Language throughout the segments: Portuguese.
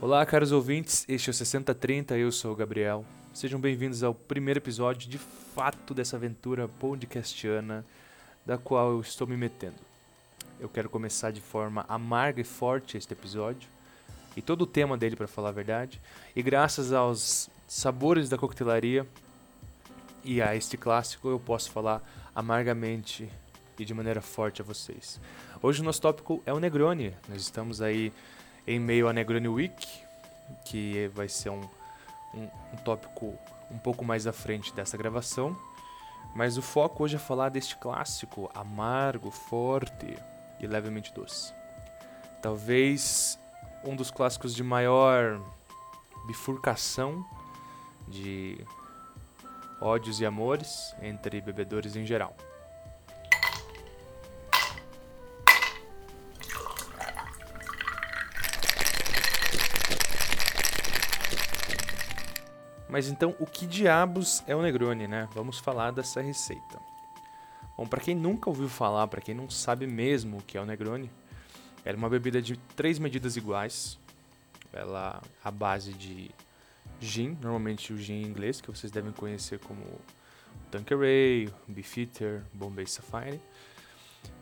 Olá, caros ouvintes, este é o 6030, eu sou o Gabriel. Sejam bem-vindos ao primeiro episódio de fato dessa aventura podcastiana da qual eu estou me metendo. Eu quero começar de forma amarga e forte este episódio e todo o tema dele, para falar a verdade, e graças aos sabores da coquetelaria e a este clássico eu posso falar amargamente e de maneira forte a vocês. Hoje o nosso tópico é o Negroni. Nós estamos aí em meio à Negroni Week, que vai ser um, um, um tópico um pouco mais à frente dessa gravação. Mas o foco hoje é falar deste clássico amargo, forte e levemente doce. Talvez um dos clássicos de maior bifurcação de ódios e amores entre bebedores em geral. Mas então, o que diabos é o Negroni, né? Vamos falar dessa receita. Bom, para quem nunca ouviu falar, para quem não sabe mesmo o que é o Negroni, ela é uma bebida de três medidas iguais. Ela a base de gin, normalmente o gin inglês, que vocês devem conhecer como Tanqueray, Beefeater, Bombay Sapphire.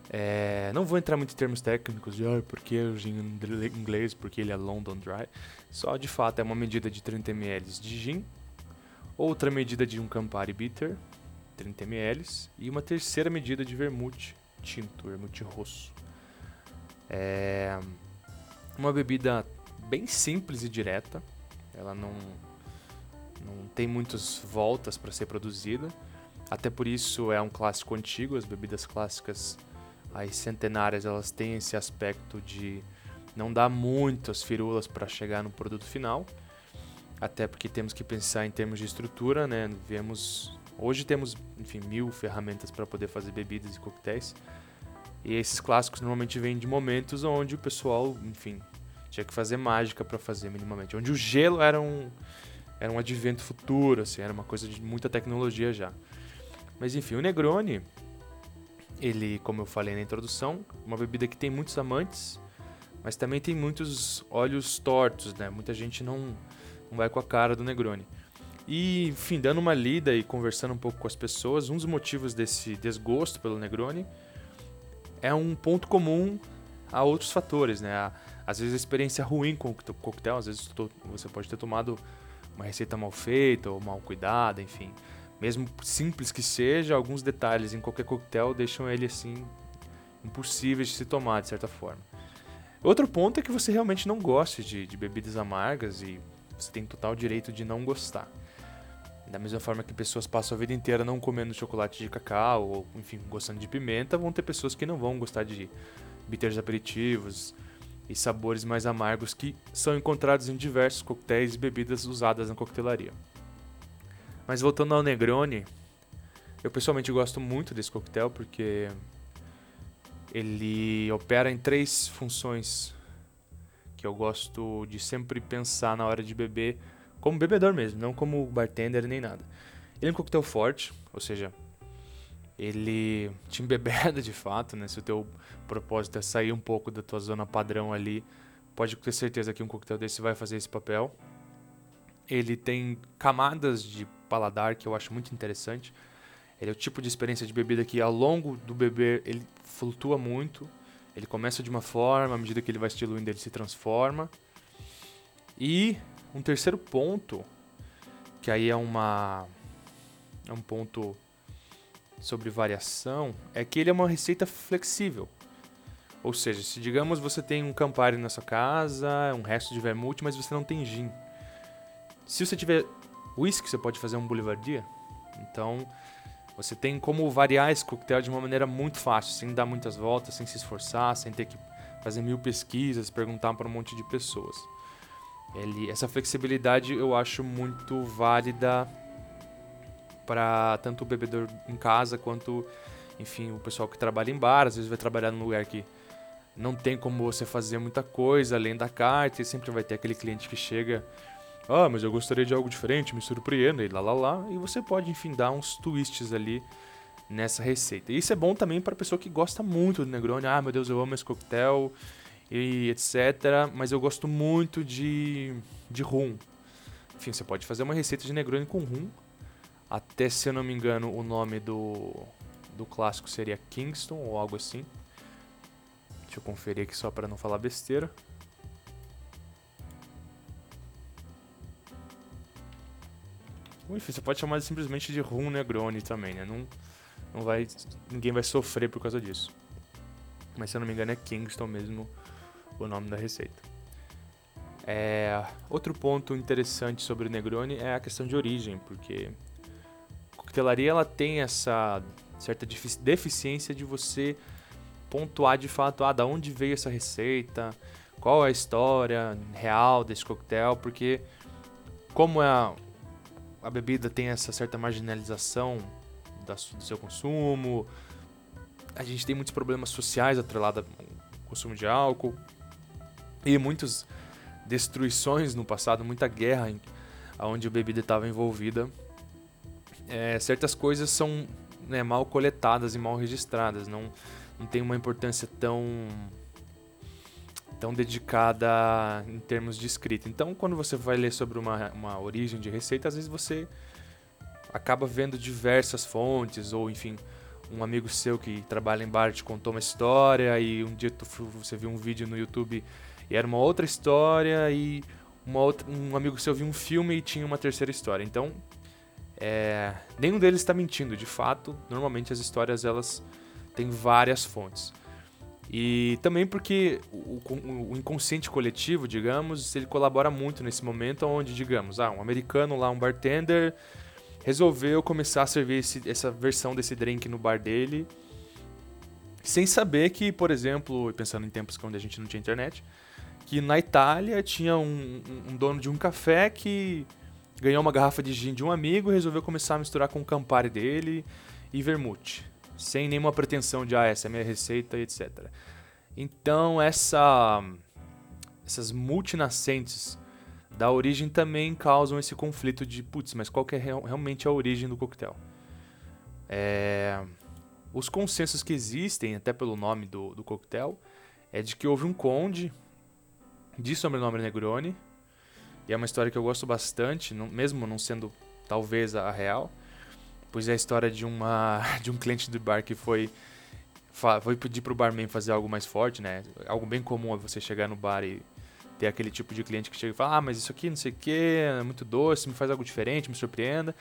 É, não vou entrar muito em termos técnicos de ah, porque o gin inglês, porque ele é London Dry. Só de fato é uma medida de 30 ml de gin, outra medida de um Campari Bitter, 30 ml, e uma terceira medida de vermute tinto, vermute rosso. É uma bebida bem simples e direta. Ela não, não tem muitas voltas para ser produzida. Até por isso é um clássico antigo. As bebidas clássicas, as centenárias, elas têm esse aspecto de não dar muitas firulas para chegar no produto final. Até porque temos que pensar em termos de estrutura, né? Vemos, hoje temos, enfim, mil ferramentas para poder fazer bebidas e coquetéis. E esses clássicos normalmente vêm de momentos onde o pessoal, enfim, tinha que fazer mágica para fazer minimamente. Onde o gelo era um, era um advento futuro, assim, era uma coisa de muita tecnologia já. Mas enfim, o Negroni, ele, como eu falei na introdução, uma bebida que tem muitos amantes, mas também tem muitos olhos tortos, né? Muita gente não, não vai com a cara do Negroni. E, enfim, dando uma lida e conversando um pouco com as pessoas, um dos motivos desse desgosto pelo Negroni é um ponto comum a outros fatores, né? Às vezes a experiência ruim com o coquetel, às vezes você pode ter tomado uma receita mal feita ou mal cuidada, enfim. Mesmo simples que seja, alguns detalhes em qualquer coquetel deixam ele assim impossíveis de se tomar de certa forma. Outro ponto é que você realmente não goste de, de bebidas amargas e você tem total direito de não gostar. Da mesma forma que pessoas passam a vida inteira não comendo chocolate de cacau ou, enfim, gostando de pimenta, vão ter pessoas que não vão gostar de bitters aperitivos, e sabores mais amargos que são encontrados em diversos coquetéis e bebidas usadas na coquetelaria. Mas voltando ao Negroni, eu pessoalmente gosto muito desse coquetel porque ele opera em três funções que eu gosto de sempre pensar na hora de beber como bebedor mesmo, não como bartender nem nada. Ele é um coquetel forte, ou seja, ele te embebeda de fato, né? Se o teu propósito é sair um pouco da tua zona padrão ali, pode ter certeza que um coquetel desse vai fazer esse papel. Ele tem camadas de paladar que eu acho muito interessante. Ele é o tipo de experiência de bebida que ao longo do beber ele flutua muito. Ele começa de uma forma, à medida que ele vai se diluindo ele se transforma. E um terceiro ponto, que aí é uma é um ponto sobre variação é que ele é uma receita flexível. Ou seja, se digamos você tem um Campari na sua casa, um resto de vermute, mas você não tem gin. Se você tiver whisky, você pode fazer um boulevardier. Então, você tem como variar esse coquetel de uma maneira muito fácil, sem dar muitas voltas, sem se esforçar, sem ter que fazer mil pesquisas, perguntar para um monte de pessoas. Ele, essa flexibilidade eu acho muito válida para tanto o bebedor em casa quanto, enfim, o pessoal que trabalha em bar, às vezes vai trabalhar num lugar que não tem como você fazer muita coisa além da carta, e sempre vai ter aquele cliente que chega, ah, mas eu gostaria de algo diferente, me surpreenda, e lá lá lá, e você pode, enfim, dar uns twists ali nessa receita. E isso é bom também para pessoa que gosta muito do Negroni, ah, meu Deus, eu amo esse coquetel, e etc. Mas eu gosto muito de, de rum. Enfim, você pode fazer uma receita de Negroni com rum. Até, se eu não me engano, o nome do, do clássico seria Kingston ou algo assim. Deixa eu conferir aqui só para não falar besteira. Enfim, você pode chamar simplesmente de rum Negroni também, né? Não, não vai, ninguém vai sofrer por causa disso. Mas se eu não me engano é Kingston mesmo o nome da receita. É, outro ponto interessante sobre o Negroni é a questão de origem, porque a coquetelaria ela tem essa certa deficiência de você pontuar de fato, ah, da onde veio essa receita, qual é a história real desse coquetel, porque como é a, bebida tem essa certa marginalização da, do seu consumo, a gente tem muitos problemas sociais atrelados ao consumo de álcool. E muitas destruições no passado, muita guerra em, onde a bebida estava envolvida. É, certas coisas são né, mal coletadas e mal registradas, não, não tem uma importância tão tão dedicada em termos de escrita. Então, quando você vai ler sobre uma, uma origem de receita, às vezes você acaba vendo diversas fontes, ou enfim, um amigo seu que trabalha em bar te contou uma história e um dia tu, você viu um vídeo no YouTube e era uma outra história e outra, um amigo seu viu um filme e tinha uma terceira história. Então, é, nenhum deles está mentindo. De fato, normalmente as histórias elas têm várias fontes. E também porque o, o, o, inconsciente coletivo, digamos, ele colabora muito nesse momento onde, digamos, ah, um americano lá, um bartender, resolveu começar a servir esse, essa versão desse drink no bar dele, sem saber que, por exemplo, pensando em tempos onde a gente não tinha internet, que na Itália tinha um, um dono de um café que ganhou uma garrafa de gin de um amigo e resolveu começar a misturar com o Campari dele e vermute sem nenhuma pretensão de, ah, essa é a minha receita e etc. Então, essa, essas multinascentes da origem também causam esse conflito de, putz, mas qual que é real, realmente a origem do coquetel? É, os consensos que existem, até pelo nome do, do coquetel, é de que houve um conde de sobrenome Negroni, e é uma história que eu gosto bastante, não, mesmo não sendo talvez a real, pois é a história de uma de um cliente do bar que foi foi pedir pro barman fazer algo mais forte, né? Algo bem comum é você chegar no bar e ter aquele tipo de cliente que chega e fala: "Ah, mas isso aqui não sei o que, é muito doce, me faz algo diferente, me surpreenda".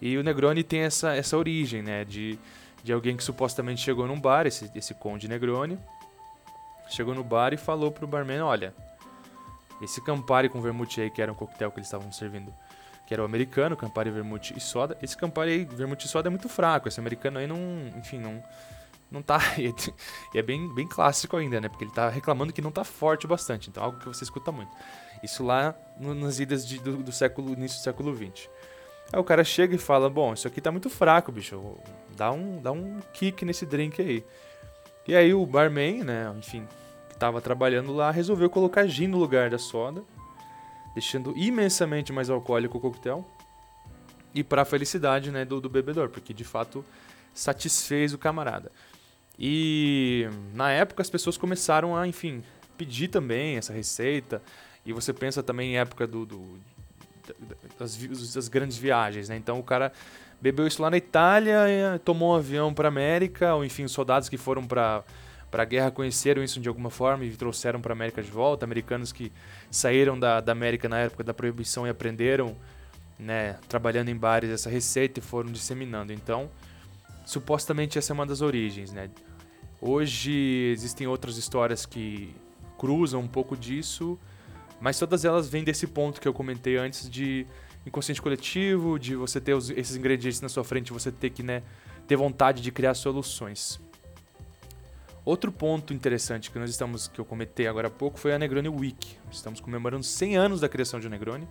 E o Negroni tem essa essa origem, né, de de alguém que supostamente chegou num bar, esse esse conde Negroni, chegou no bar e falou pro barman: "Olha, esse Campari com vermute aí, que era um coquetel que eles estavam servindo, que era o americano, Campari, vermute e soda. Esse Campari, vermute e soda é muito fraco. Esse americano aí não, enfim, não não tá e é bem bem clássico ainda, né? Porque ele tá reclamando que não tá forte bastante. Então, algo que você escuta muito. Isso lá no, nas idas de, do, do, século início do século 20. Aí o cara chega e fala: "Bom, isso aqui tá muito fraco, bicho. Dá um dá um kick nesse drink aí". E aí o barman, né, enfim, que tava trabalhando lá, resolveu colocar gin no lugar da soda deixando imensamente mais alcoólico o coquetel e para a felicidade né, do, do bebedor, porque de fato satisfez o camarada. E na época as pessoas começaram a, enfim, pedir também essa receita. E você pensa também em época do, do das, das, grandes viagens, né? Então o cara bebeu isso lá na Itália, tomou um avião para América, ou enfim, soldados que foram para para a guerra conheceram isso de alguma forma e trouxeram para a América de volta. Americanos que saíram da, da América na época da proibição e aprenderam, né, trabalhando em bares, essa receita e foram disseminando. Então, supostamente essa é uma das origens. Né? Hoje existem outras histórias que cruzam um pouco disso, mas todas elas vêm desse ponto que eu comentei antes de inconsciente coletivo, de você ter os, esses ingredientes na sua frente, você ter que né, ter vontade de criar soluções. Outro ponto interessante que nós estamos que eu comentei agora há pouco foi a Negroni Week. Estamos comemorando 100 anos da criação de Negroni.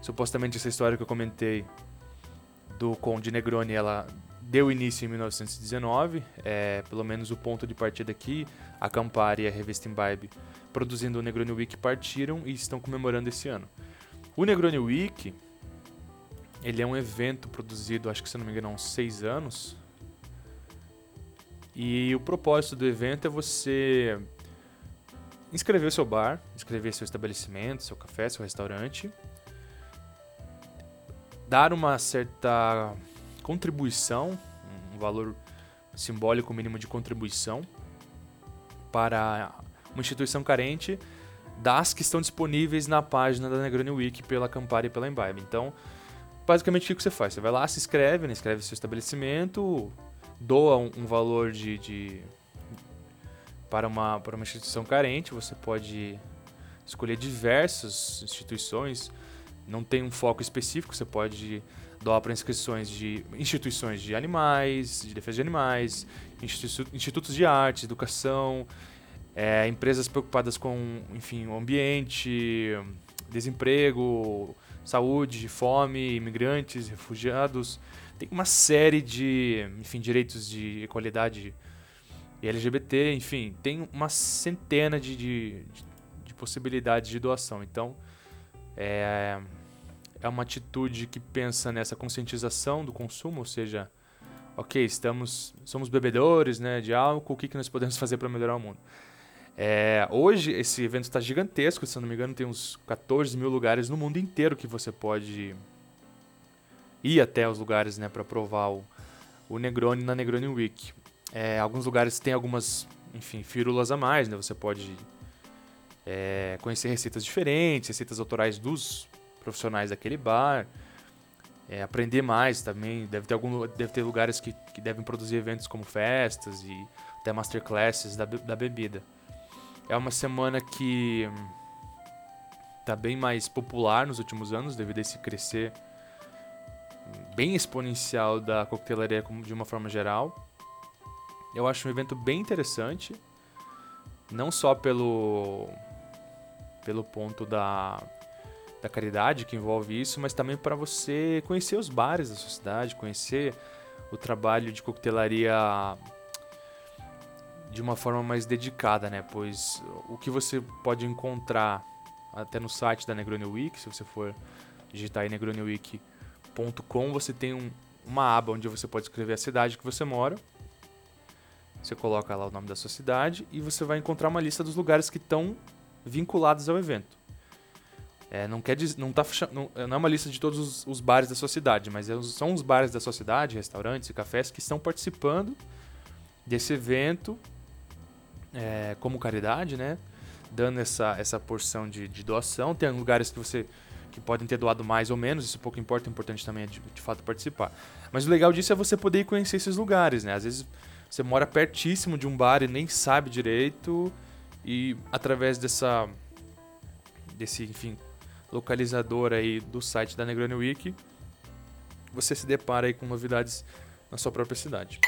Supostamente essa história que eu comentei do Conde Negroni, ela deu início em 1919, é, pelo menos o ponto de partida aqui, a Campari e a Revista Imbibe, produzindo o Negroni Week, partiram e estão comemorando esse ano. O Negroni Week, ele é um evento produzido, acho que se não me engano, há uns seis anos, e o propósito do evento é você inscrever seu bar, inscrever seu estabelecimento, seu café, seu restaurante, dar uma certa contribuição, um valor simbólico mínimo de contribuição para uma instituição carente das que estão disponíveis na página da Negroni Wiki pela Campari e pela Imbibe. Então, basicamente o que você faz? Você vai lá, se inscreve, né? escreve seu estabelecimento, doa um, um valor de, de, para, uma, para uma instituição carente, você pode escolher diversas instituições, não tem um foco específico, você pode doar para inscrições de instituições de animais, de defesa de animais, institutos de arte, educação, é, empresas preocupadas com, enfim, o ambiente, desemprego, saúde, fome, imigrantes, refugiados. Tem uma série de, enfim, direitos de equalidade LGBT, enfim, tem uma centena de, de, de possibilidades de doação. Então, é, é uma atitude que pensa nessa conscientização do consumo, ou seja, ok, estamos, somos bebedores né, de álcool, o que, que nós podemos fazer para melhorar o mundo? É, hoje esse evento está gigantesco, se não me engano, tem uns 14 mil lugares no mundo inteiro que você pode ir até os lugares né, para provar o, o Negroni na Negroni Week. É, alguns lugares têm algumas, enfim, fírulas a mais, né? Você pode é, conhecer receitas diferentes, receitas autorais dos profissionais daquele bar, é, aprender mais também. Deve ter, algum, deve ter lugares que, que devem produzir eventos como festas e até masterclasses da, da bebida. É uma semana que está bem mais popular nos últimos anos, devido a esse crescer bem exponencial da coquetelaria de uma forma geral. Eu acho um evento bem interessante, não só pelo pelo ponto da, da caridade que envolve isso, mas também para você conhecer os bares da sua cidade, conhecer o trabalho de coquetelaria de uma forma mais dedicada, né? Pois o que você pode encontrar até no site da Negroni Week, se você for digitar aí negroniweek.com, você tem um, uma aba onde você pode escrever a cidade que você mora. Você coloca lá o nome da sua cidade e você vai encontrar uma lista dos lugares que estão vinculados ao evento. É, não quer dizer, não, tá, não, não é uma lista de todos os, os bares da sua cidade, mas é são os bares da sua cidade, restaurantes e cafés que estão participando desse evento é, como caridade, né? Dando essa, essa porção de, de, doação. Tem lugares que você que podem ter doado mais ou menos, isso pouco importa, o importante também é de, de fato participar. Mas o legal disso é você poder conhecer esses lugares, né? Às vezes você mora pertíssimo de um bar e nem sabe direito, e através dessa desse, enfim, localizador aí do site da Negroni Wiki, você se depara aí com novidades na sua própria cidade.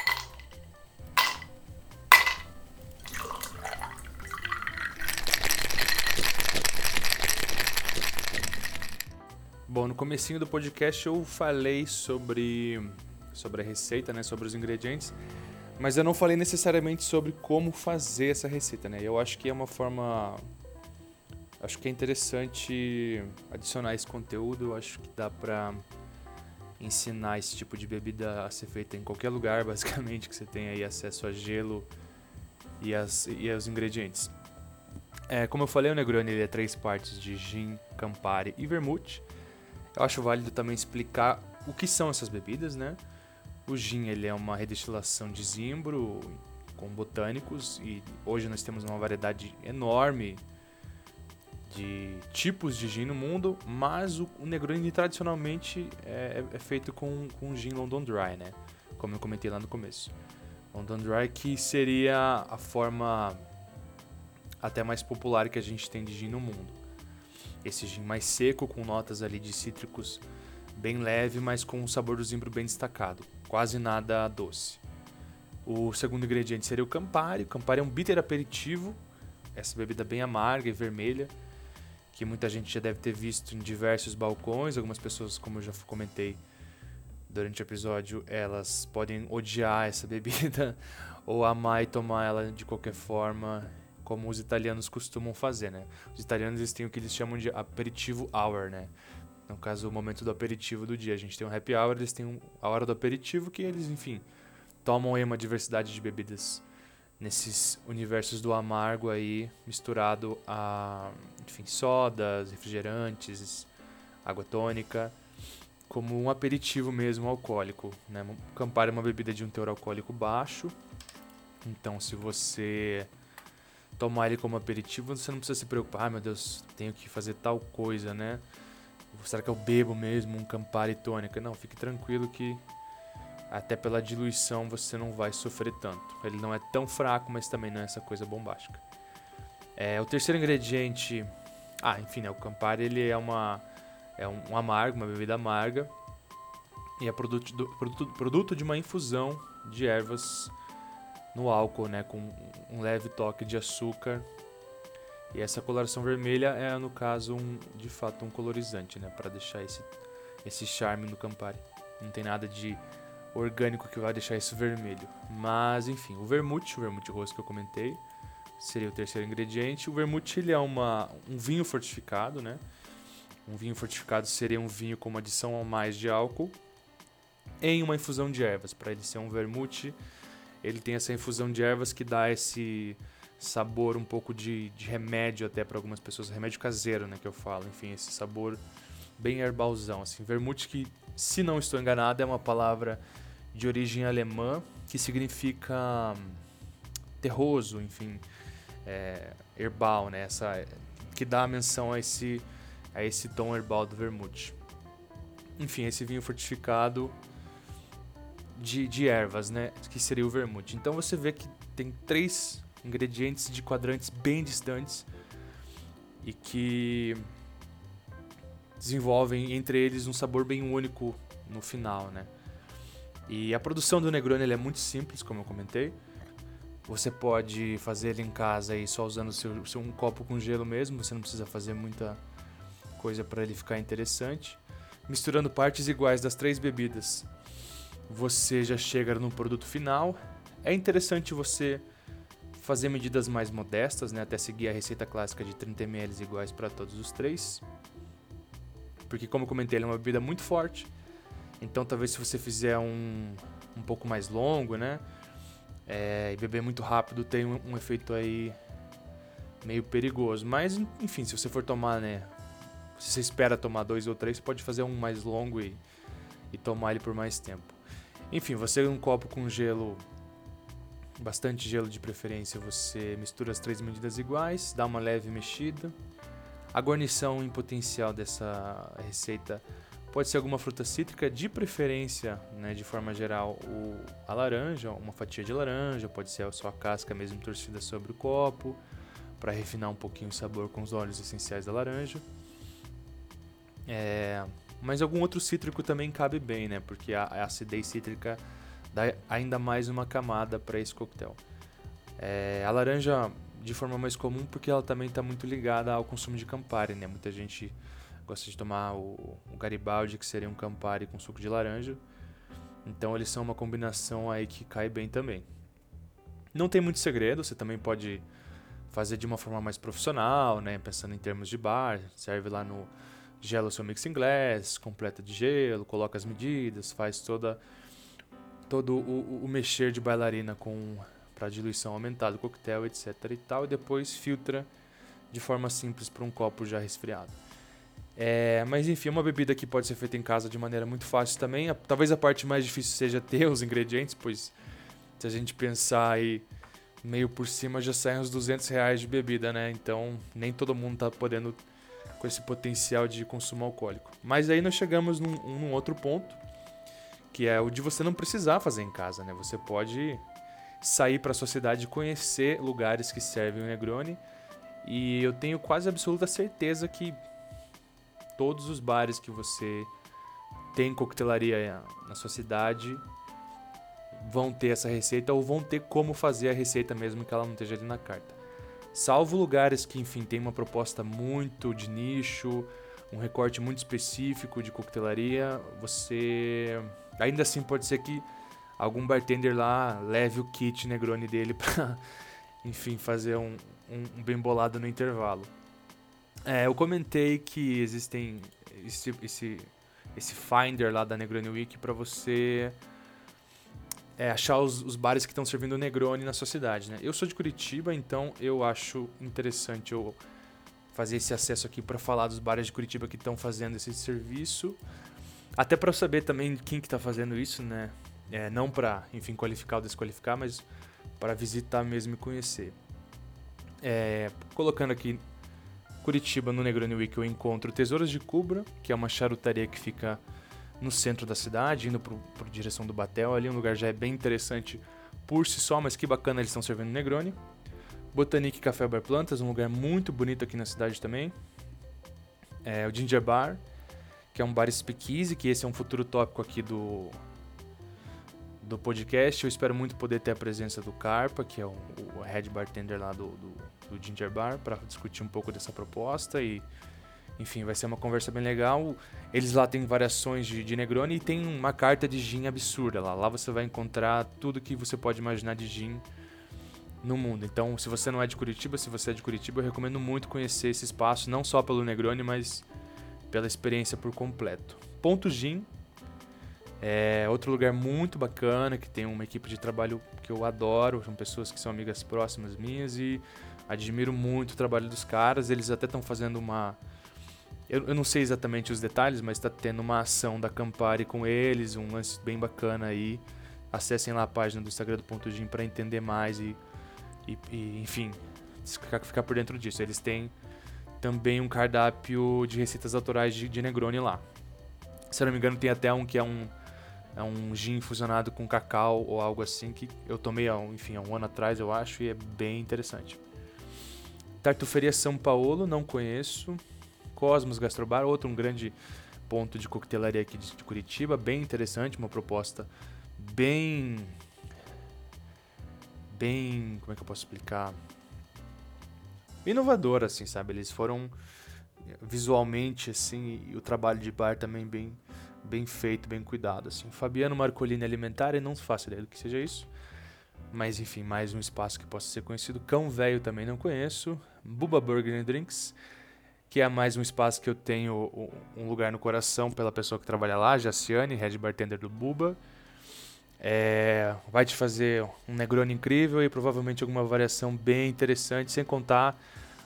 Bom, no comecinho do podcast eu falei sobre, sobre a receita, né, sobre os ingredientes, mas eu não falei necessariamente sobre como fazer essa receita, né? Eu acho que é uma forma acho que é interessante adicionar esse conteúdo, acho que dá pra ensinar esse tipo de bebida a ser feita em qualquer lugar, basicamente, que você tenha aí acesso a gelo e, as, e aos ingredientes. É, como eu falei, o Negroni ele é três partes de gin, Campari e vermute. Eu acho válido também explicar o que são essas bebidas, né? O gin ele é uma redestilação de zimbro com botânicos e hoje nós temos uma variedade enorme de tipos de gin no mundo, mas o, o Negroni tradicionalmente é, é, feito com, com gin London Dry, né? Como eu comentei lá no começo. London Dry que seria a forma até mais popular que a gente tem de gin no mundo. Esse gin mais seco, com notas ali de cítricos bem leve, mas com um sabor do zimbro bem destacado. Quase nada doce. O segundo ingrediente seria o Campari. O Campari é um bitter aperitivo, essa bebida bem amarga e vermelha, que muita gente já deve ter visto em diversos balcões. Algumas pessoas, como eu já comentei durante o episódio, elas podem odiar essa bebida ou amar e tomar ela de qualquer forma como os italianos costumam fazer, né? Os italianos eles têm o que eles chamam de aperitivo hour, né? No caso, o momento do aperitivo do dia. A gente tem um happy hour, eles têm a hora do aperitivo que eles, enfim, tomam aí uma diversidade de bebidas nesses universos do amargo aí, misturado a, enfim, sodas, refrigerantes, água tônica, como um aperitivo mesmo alcoólico. Né? Campari é uma bebida de um teor alcoólico baixo, então se você tomar ele como aperitivo, você não precisa se preocupar, ah, meu Deus, tenho que fazer tal coisa, né? Será que eu bebo mesmo um Campari tônica? Não, fique tranquilo que até pela diluição você não vai sofrer tanto. Ele não é tão fraco, mas também não é essa coisa bombástica. É, o terceiro ingrediente, ah, enfim, né, o Campari ele é uma é um, amargo, uma bebida amarga e é produto, do, produto, produto de uma infusão de ervas no álcool, né, com um leve toque de açúcar. E essa coloração vermelha é, no caso, um, de fato um colorizante, né, para deixar esse, esse charme no Campari. Não tem nada de orgânico que vai deixar isso vermelho. Mas, enfim, o vermute, o vermute rosto que eu comentei, seria o terceiro ingrediente. O vermute ele é uma, um vinho fortificado, né? Um vinho fortificado seria um vinho com uma adição a mais de álcool em uma infusão de ervas. Para ele ser um vermute, ele tem essa infusão de ervas que dá esse sabor um pouco de, de remédio até para algumas pessoas, remédio caseiro, né, que eu falo. Enfim, esse sabor bem herbalzão, assim. Vermute que, se não estou enganado, é uma palavra de origem alemã que significa hum, terroso, enfim, é, herbal, né? Essa, que dá a menção a esse, a esse tom herbal do vermute. Enfim, esse vinho fortificado de, de ervas, né? Que seria o vermute. Então você vê que tem três ingredientes de quadrantes bem distantes e que desenvolvem entre eles um sabor bem único no final, né? E a produção do Negroni é muito simples, como eu comentei. Você pode fazer ele em casa aí só usando seu, seu um copo com gelo mesmo, você não precisa fazer muita coisa para ele ficar interessante. Misturando partes iguais das três bebidas, você já chega no produto final. É interessante você fazer medidas mais modestas, né, até seguir a receita clássica de 30 ml iguais para todos os três. Porque como eu comentei, ele é uma bebida muito forte. Então talvez se você fizer um, um pouco mais longo, né, é, e beber muito rápido, tem um, um efeito aí meio perigoso. Mas enfim, se você for tomar, né, se você espera tomar dois ou três, pode fazer um mais longo e, e tomar ele por mais tempo. Enfim, você um copo com gelo, bastante gelo de preferência, você mistura as três medidas iguais, dá uma leve mexida. A guarnição em potencial dessa receita pode ser alguma fruta cítrica, de preferência, né, de forma geral, o, a laranja, uma fatia de laranja, pode ser a sua casca mesmo torcida sobre o copo, para refinar um pouquinho o sabor com os óleos essenciais da laranja. É, mas algum outro cítrico também cabe bem, né? Porque a, a acidez cítrica dá ainda mais uma camada para esse coquetel. É, a laranja de forma mais comum porque ela também está muito ligada ao consumo de Campari, né? Muita gente gosta de tomar o, o Garibaldi, que seria um Campari com suco de laranja. Então eles são uma combinação aí que cai bem também. Não tem muito segredo, você também pode fazer de uma forma mais profissional, né? Pensando em termos de bar, serve lá no gela o seu mixing glass, completa de gelo, coloca as medidas, faz toda todo o, o mexer de bailarina com para diluição aumentada coquetel, etc e tal, e depois filtra de forma simples para um copo já resfriado. É, mas enfim, é uma bebida que pode ser feita em casa de maneira muito fácil também. Talvez a parte mais difícil seja ter os ingredientes, pois se a gente pensar aí meio por cima já saem uns 200 reais de bebida, né? Então nem todo mundo tá podendo com esse potencial de consumo alcoólico. Mas aí nós chegamos num, num outro ponto, que é o de você não precisar fazer em casa, né? Você pode sair para a sua cidade e conhecer lugares que servem o Negroni. E eu tenho quase absoluta certeza que todos os bares que você tem coquetelaria na sua cidade vão ter essa receita ou vão ter como fazer a receita mesmo que ela não esteja ali na carta. Salvo lugares que, enfim, tem uma proposta muito de nicho, um recorte muito específico de coquetelaria, você ainda assim pode ser que algum bartender lá leve o kit Negroni dele para, enfim, fazer um, um, bem bolado no intervalo. É, eu comentei que existem esse, esse, esse finder lá da Negroni Week para você é achar os, os bares que estão servindo Negroni na sua cidade, né? Eu sou de Curitiba, então eu acho interessante eu fazer esse acesso aqui para falar dos bares de Curitiba que estão fazendo esse serviço, até para saber também quem que está fazendo isso, né? É, não para, enfim, qualificar ou desqualificar, mas para visitar mesmo e conhecer. É, colocando aqui Curitiba no Negroni Week eu encontro Tesouros de Cubra, que é uma charutaria que fica no centro da cidade, indo para direção do Batel. Ali um lugar já é bem interessante por si só, mas que bacana eles estão servindo Negroni. Botanique Café Bar Plantas, um lugar muito bonito aqui na cidade também. É, o Ginger Bar, que é um bar speakeasy, que esse é um futuro tópico aqui do, do podcast. Eu espero muito poder ter a presença do Carpa, que é o, o head bartender lá do, do, do Ginger Bar, para discutir um pouco dessa proposta e enfim, vai ser uma conversa bem legal. Eles lá têm variações de, de Negroni e tem uma carta de gin absurda lá. Lá você vai encontrar tudo que você pode imaginar de gin no mundo. Então, se você não é de Curitiba, se você é de Curitiba, eu recomendo muito conhecer esse espaço, não só pelo Negroni, mas pela experiência por completo. Ponto Gin é outro lugar muito bacana que tem uma equipe de trabalho que eu adoro, são pessoas que são amigas próximas minhas e admiro muito o trabalho dos caras. Eles até estão fazendo uma eu, eu, não sei exatamente os detalhes, mas está tendo uma ação da Campari com eles, um lance bem bacana aí. Acessem lá a página do Instagram do Ponto Gym para entender mais e, e, e enfim, ficar, ficar, por dentro disso. Eles têm também um cardápio de receitas autorais de, de Negroni lá. Se eu não me engano, tem até um que é um, é um gin fusionado com cacau ou algo assim que eu tomei há, enfim, há um ano atrás, eu acho, e é bem interessante. Tartuferia São Paulo, não conheço. Cosmos Gastrobar, outro um grande ponto de coquetelaria aqui de Curitiba, bem interessante, uma proposta bem bem, como é que eu posso explicar? Inovadora assim, sabe? Eles foram visualmente assim, e o trabalho de bar também bem bem feito, bem cuidado assim. Fabiano Marcolini Alimentar, e não faço ideia do que seja isso. Mas enfim, mais um espaço que possa ser conhecido. Cão Velho também não conheço. Buba Burger and Drinks que é mais um espaço que eu tenho um lugar no coração pela pessoa que trabalha lá, Jaciane, head bartender do Buba. É, vai te fazer um Negroni incrível e provavelmente alguma variação bem interessante, sem contar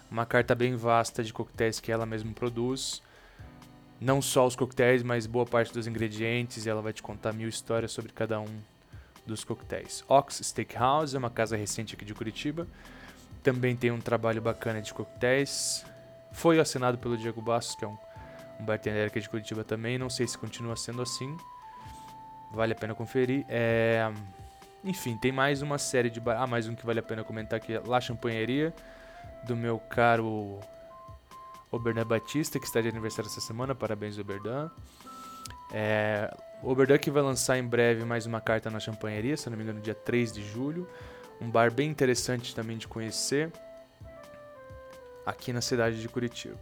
uma carta bem vasta de coquetéis que ela mesma produz. Não só os coquetéis, mas boa parte dos ingredientes, e ela vai te contar mil histórias sobre cada um dos coquetéis. Ox Steakhouse é uma casa recente aqui de Curitiba. Também tem um trabalho bacana de coquetéis. Foi assinado pelo Diego Bastos, que é um, um bartender aqui de Curitiba também. Não sei se continua sendo assim. Vale a pena conferir. É... Enfim, tem mais uma série de bar... Ah, mais um que vale a pena comentar aqui. La Champanheria, do meu caro Oberdan Batista, que está de aniversário essa semana. Parabéns, Oberdan. É... Que vai lançar em breve mais uma carta na Champanheria, se não me engano, dia 3 de julho. Um bar bem interessante também de conhecer aqui na cidade de Curitiba.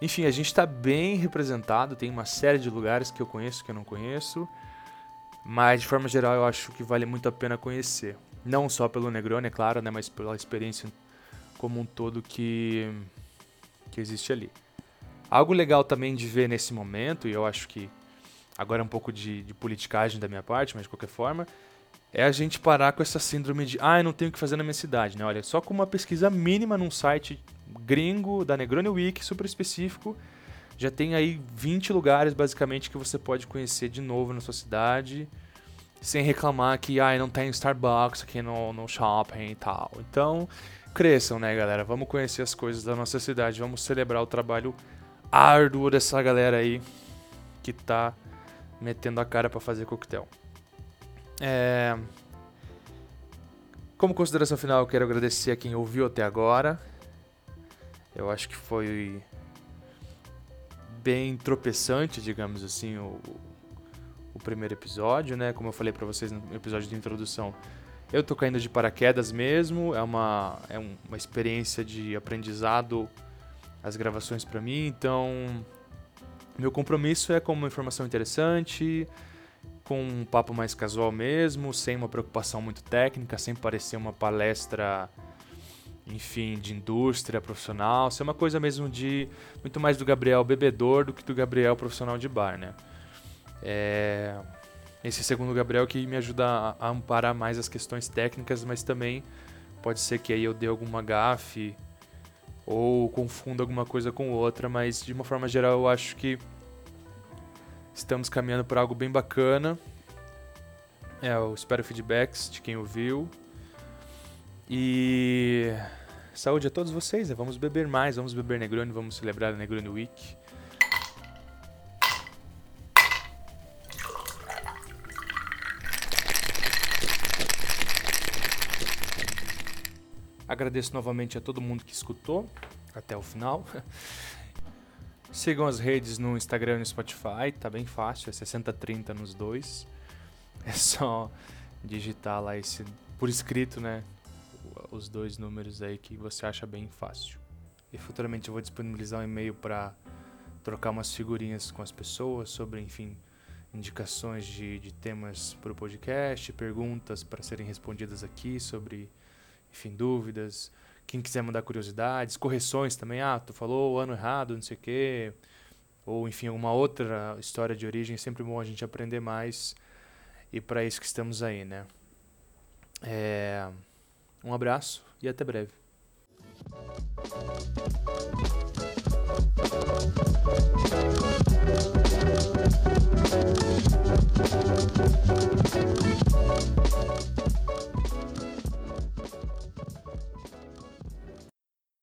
Enfim, a gente está bem representado, tem uma série de lugares que eu conheço que eu não conheço, mas de forma geral eu acho que vale muito a pena conhecer. Não só pelo Negroni, é claro, né, mas pela experiência como um todo que, que existe ali. Algo legal também de ver nesse momento, e eu acho que agora é um pouco de, de politicagem da minha parte, mas de qualquer forma, é a gente parar com essa síndrome de ah, eu não tenho o que fazer na minha cidade, né? Olha, só com uma pesquisa mínima num site gringo da Negroni Week, super específico. Já tem aí 20 lugares basicamente que você pode conhecer de novo na sua cidade, sem reclamar que ah, não tem Starbucks aqui no, no shopping e tal. Então, cresçam, né, galera? Vamos conhecer as coisas da nossa cidade, vamos celebrar o trabalho árduo dessa galera aí que tá metendo a cara para fazer coquetel. É... Como consideração final, eu quero agradecer a quem ouviu até agora. Eu acho que foi bem tropeçante, digamos assim, o, o primeiro episódio, né? Como eu falei para vocês no episódio de introdução, eu tô caindo de paraquedas mesmo, é uma, é uma experiência de aprendizado as gravações para mim, então meu compromisso é com uma informação interessante, com um papo mais casual mesmo, sem uma preocupação muito técnica, sem parecer uma palestra enfim, de indústria profissional, ser uma coisa mesmo de muito mais do Gabriel bebedor do que do Gabriel profissional de bar, né? É, esse segundo Gabriel que me ajuda a, a amparar mais as questões técnicas, mas também pode ser que aí eu dê alguma gafe ou confunda alguma coisa com outra, mas de uma forma geral eu acho que estamos caminhando por algo bem bacana. É, eu espero feedbacks de quem ouviu. E saúde a todos vocês, né? Vamos beber mais, vamos beber Negroni, vamos celebrar a Negroni Week. Agradeço novamente a todo mundo que escutou até o final. Sigam as redes no Instagram e no Spotify, tá bem fácil, é 6030 nos dois. É só digitar lá esse por escrito, né? Os dois números aí que você acha bem fácil. E futuramente eu vou disponibilizar um e-mail para trocar umas figurinhas com as pessoas sobre, enfim, indicações de, de temas para o podcast, perguntas para serem respondidas aqui sobre enfim, dúvidas. Quem quiser mandar curiosidades, correções também. Ah, tu falou o ano errado, não sei o quê. Ou, enfim, uma outra história de origem. É sempre bom a gente aprender mais. E para isso que estamos aí, né? É... Um abraço e até breve.